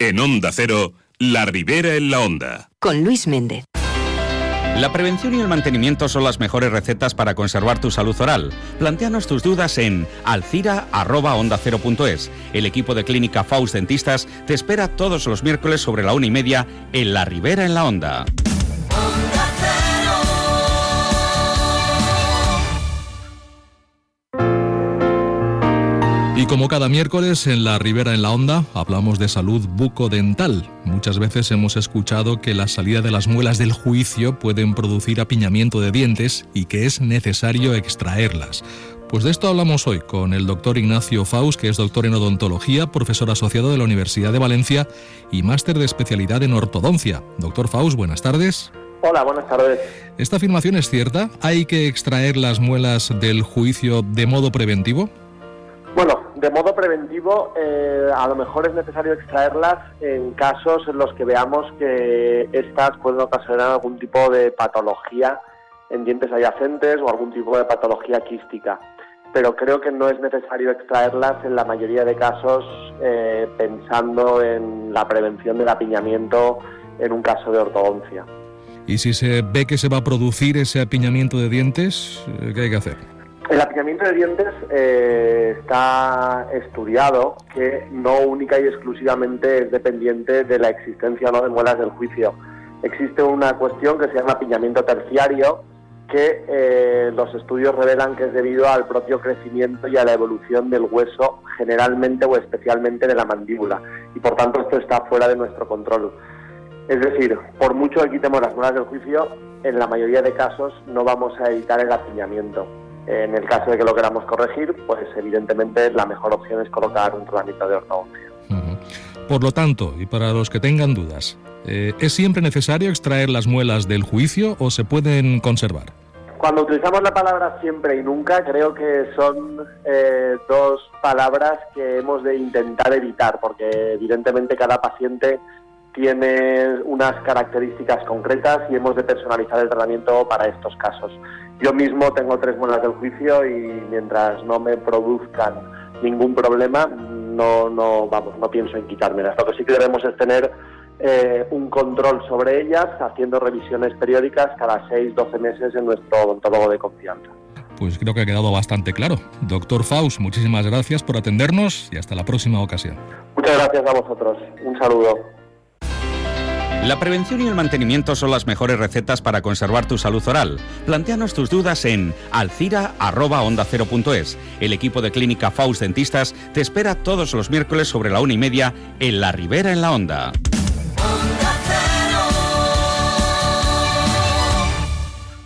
En Onda Cero, La Ribera en la Onda. Con Luis Méndez. La prevención y el mantenimiento son las mejores recetas para conservar tu salud oral. Plantéanos tus dudas en alcira.onda0.es. El equipo de Clínica Faust Dentistas te espera todos los miércoles sobre la una y media en La Ribera en la Onda. Como cada miércoles en la Ribera en la Onda hablamos de salud bucodental. Muchas veces hemos escuchado que la salida de las muelas del juicio pueden producir apiñamiento de dientes y que es necesario extraerlas. Pues de esto hablamos hoy con el doctor Ignacio Faust, que es doctor en odontología, profesor asociado de la Universidad de Valencia y máster de especialidad en ortodoncia. Doctor Faust, buenas tardes. Hola, buenas tardes. ¿Esta afirmación es cierta? ¿Hay que extraer las muelas del juicio de modo preventivo? Bueno, de modo preventivo, eh, a lo mejor es necesario extraerlas en casos en los que veamos que estas pueden ocasionar algún tipo de patología en dientes adyacentes o algún tipo de patología quística. Pero creo que no es necesario extraerlas en la mayoría de casos eh, pensando en la prevención del apiñamiento en un caso de ortodoncia. Y si se ve que se va a producir ese apiñamiento de dientes, eh, ¿qué hay que hacer? El apiñamiento de dientes eh, está estudiado que no única y exclusivamente es dependiente de la existencia o no de muelas del juicio. Existe una cuestión que se llama apiñamiento terciario, que eh, los estudios revelan que es debido al propio crecimiento y a la evolución del hueso, generalmente o especialmente de la mandíbula, y por tanto esto está fuera de nuestro control. Es decir, por mucho que quitemos las muelas del juicio, en la mayoría de casos no vamos a evitar el apiñamiento. En el caso de que lo queramos corregir, pues evidentemente la mejor opción es colocar un tratamiento de ortodoncia. Por lo tanto, y para los que tengan dudas, eh, ¿es siempre necesario extraer las muelas del juicio o se pueden conservar? Cuando utilizamos la palabra siempre y nunca, creo que son eh, dos palabras que hemos de intentar evitar, porque evidentemente cada paciente tiene unas características concretas y hemos de personalizar el tratamiento para estos casos. Yo mismo tengo tres muelas del juicio y mientras no me produzcan ningún problema, no, no, vamos, no pienso en quitármelas. Lo que sí que debemos es tener eh, un control sobre ellas, haciendo revisiones periódicas cada 6-12 meses en nuestro odontólogo de confianza. Pues creo que ha quedado bastante claro. Doctor Faust, muchísimas gracias por atendernos y hasta la próxima ocasión. Muchas gracias a vosotros. Un saludo. La prevención y el mantenimiento son las mejores recetas para conservar tu salud oral. Plantéanos tus dudas en alcira.onda0.es. El equipo de Clínica Faust Dentistas te espera todos los miércoles sobre la una y media en La Ribera en la Onda. onda